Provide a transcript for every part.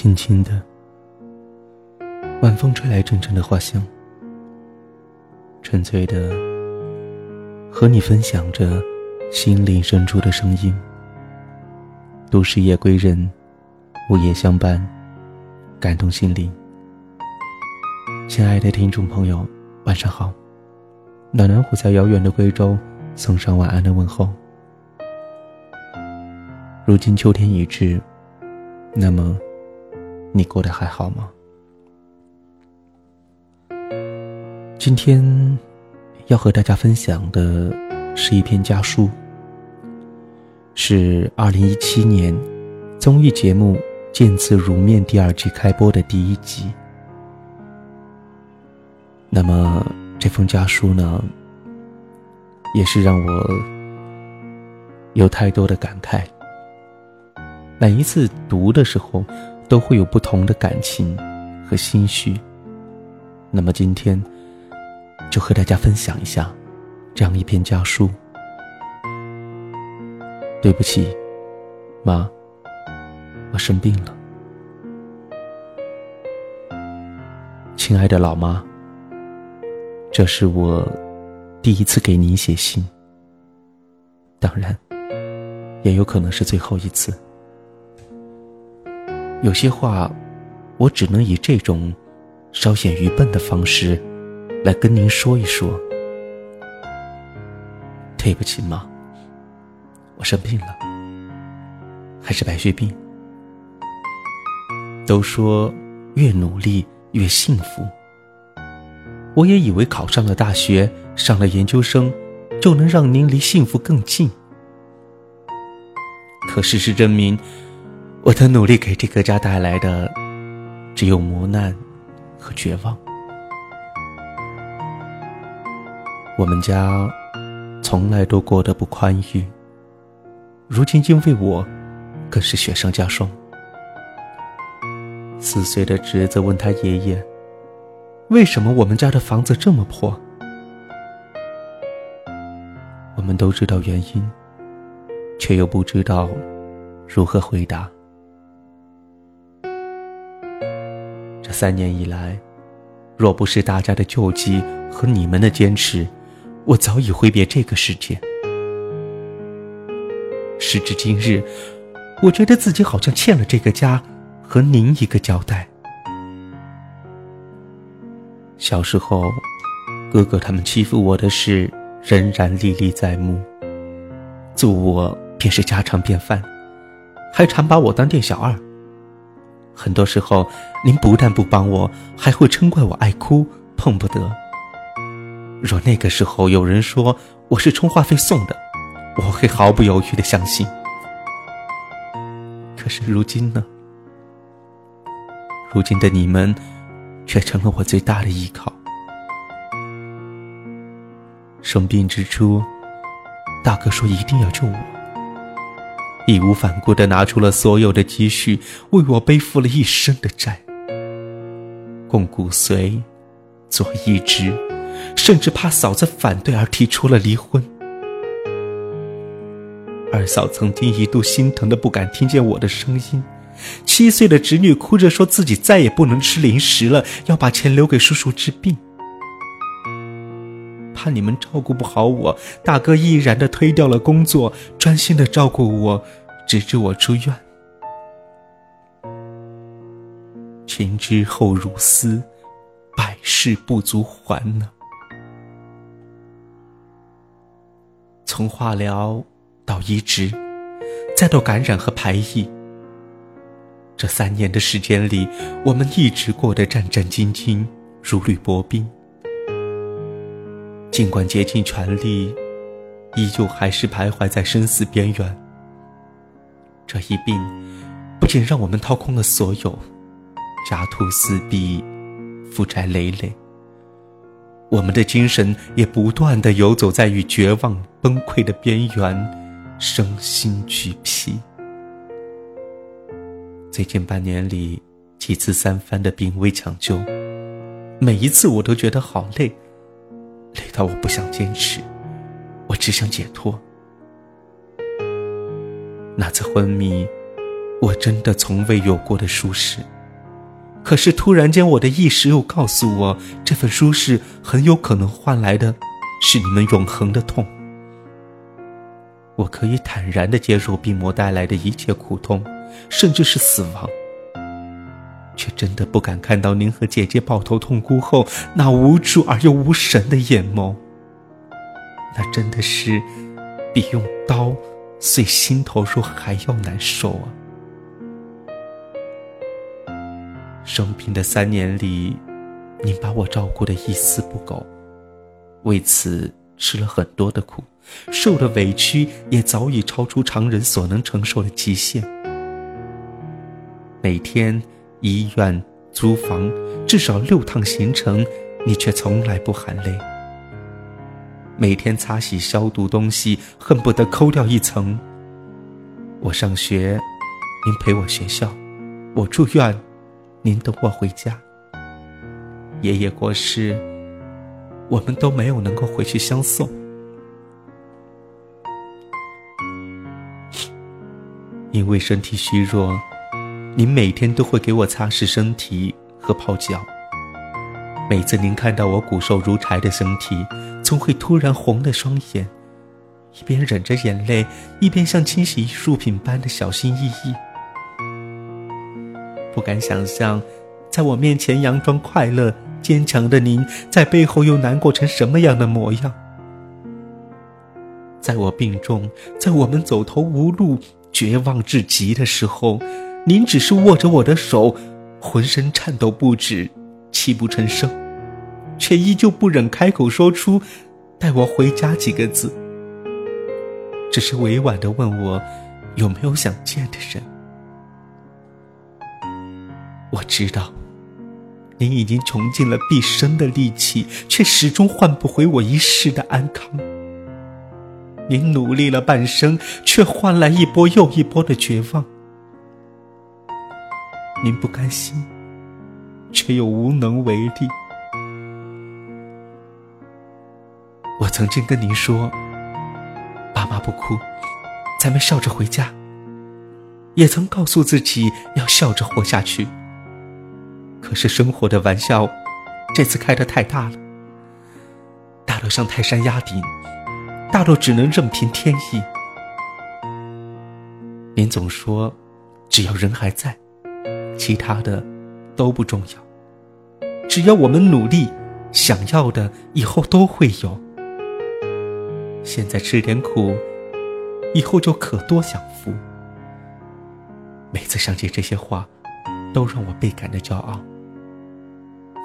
轻轻的，晚风吹来阵阵的花香，纯粹的和你分享着心灵深处的声音。都市夜归人，午夜相伴，感动心灵。亲爱的听众朋友，晚上好，暖暖虎在遥远的贵州送上晚安的问候。如今秋天已至，那么。你过得还好吗？今天要和大家分享的是一篇家书，是二零一七年综艺节目《见字如面》第二季开播的第一集。那么这封家书呢，也是让我有太多的感慨。每一次读的时候。都会有不同的感情和心绪。那么今天，就和大家分享一下这样一篇家书。对不起，妈，我生病了。亲爱的老妈，这是我第一次给您写信，当然，也有可能是最后一次。有些话，我只能以这种稍显愚笨的方式来跟您说一说。对不起，妈，我生病了，还是白血病。都说越努力越幸福，我也以为考上了大学，上了研究生，就能让您离幸福更近。可事实证明。我的努力给这个家带来的，只有磨难和绝望。我们家从来都过得不宽裕，如今因为我，更是雪上加霜。四岁的侄子问他爷爷：“为什么我们家的房子这么破？”我们都知道原因，却又不知道如何回答。三年以来，若不是大家的救济和你们的坚持，我早已挥别这个世界。时至今日，我觉得自己好像欠了这个家和您一个交代。小时候，哥哥他们欺负我的事仍然历历在目，揍我便是家常便饭，还常把我当店小二。很多时候，您不但不帮我，还会嗔怪我爱哭碰不得。若那个时候有人说我是充话费送的，我会毫不犹豫的相信。可是如今呢？如今的你们，却成了我最大的依靠。生病之初，大哥说一定要救我。义无反顾的拿出了所有的积蓄，为我背负了一生的债，供骨髓，做义肢，甚至怕嫂子反对而提出了离婚。二嫂曾经一度心疼的不敢听见我的声音，七岁的侄女哭着说自己再也不能吃零食了，要把钱留给叔叔治病。怕你们照顾不好我，大哥毅然的推掉了工作，专心的照顾我，直至我出院。前知后如斯，百事不足还呢。从化疗到移植，再到感染和排异，这三年的时间里，我们一直过得战战兢兢，如履薄冰。尽管竭尽全力，依旧还是徘徊在生死边缘。这一病，不仅让我们掏空了所有，家徒四壁，负债累累。我们的精神也不断的游走在与绝望崩溃的边缘，身心俱疲。最近半年里，几次三番的病危抢救，每一次我都觉得好累。但我不想坚持，我只想解脱。那次昏迷，我真的从未有过的舒适。可是突然间，我的意识又告诉我，这份舒适很有可能换来的是你们永恒的痛。我可以坦然的接受病魔带来的一切苦痛，甚至是死亡，却真的不敢看到您和姐姐抱头痛哭后那无助而又无神的眼眸。那真的是比用刀碎心头肉还要难受啊！生病的三年里，您把我照顾的一丝不苟，为此吃了很多的苦，受的委屈也早已超出常人所能承受的极限。每天医院、租房，至少六趟行程，你却从来不喊累。每天擦洗消毒东西，恨不得抠掉一层。我上学，您陪我学校；我住院。您等我回家。爷爷过世，我们都没有能够回去相送。因为身体虚弱，您每天都会给我擦拭身体和泡脚。每次您看到我骨瘦如柴的身体，总会突然红了双眼，一边忍着眼泪，一边像清洗艺术品般的小心翼翼。不敢想象，在我面前佯装快乐、坚强的您，在背后又难过成什么样的模样。在我病重，在我们走投无路、绝望至极的时候，您只是握着我的手，浑身颤抖不止，泣不成声，却依旧不忍开口说出“带我回家”几个字，只是委婉的问我有没有想见的人。我知道，您已经穷尽了毕生的力气，却始终换不回我一世的安康。您努力了半生，却换来一波又一波的绝望。您不甘心，却又无能为力。我曾经跟您说：“爸妈不哭，咱们笑着回家。”也曾告诉自己要笑着活下去。可是生活的玩笑，这次开得太大了，大到像泰山压顶，大到只能任凭天意。您总说，只要人还在，其他的都不重要。只要我们努力，想要的以后都会有。现在吃点苦，以后就可多享福。每次想起这些话。都让我倍感的骄傲。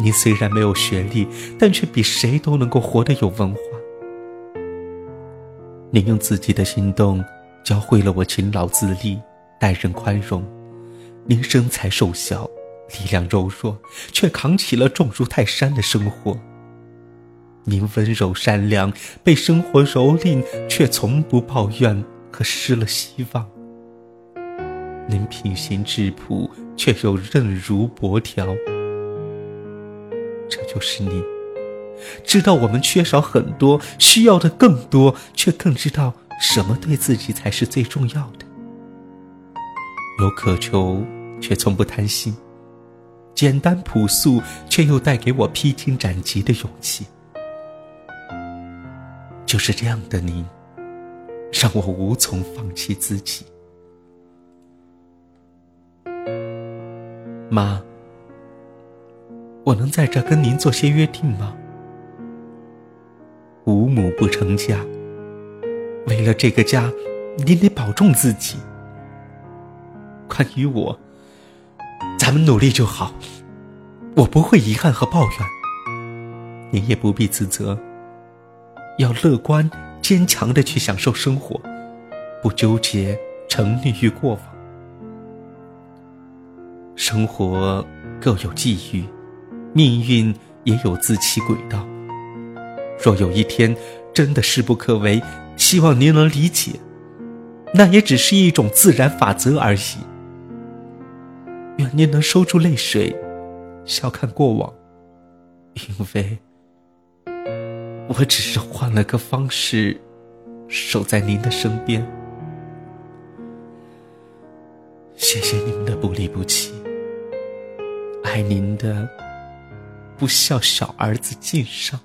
您虽然没有学历，但却比谁都能够活得有文化。您用自己的行动教会了我勤劳自立、待人宽容。您身材瘦小，力量柔弱，却扛起了重如泰山的生活。您温柔善良，被生活蹂躏，却从不抱怨和失了希望。您品行质朴，却又韧如薄条。这就是你，知道我们缺少很多，需要的更多，却更知道什么对自己才是最重要的。有渴求，却从不贪心；简单朴素，却又带给我披荆斩棘的勇气。就是这样的您，让我无从放弃自己。妈，我能在这跟您做些约定吗？无母不成家，为了这个家，您得保重自己。关于我，咱们努力就好，我不会遗憾和抱怨，您也不必自责。要乐观坚强的去享受生活，不纠结沉溺于过往。生活各有际遇，命运也有自其轨道。若有一天真的势不可为，希望您能理解，那也只是一种自然法则而已。愿您能收住泪水，笑看过往，因为我只是换了个方式，守在您的身边。谢谢你们的不离不弃，爱您的不孝小儿子敬上。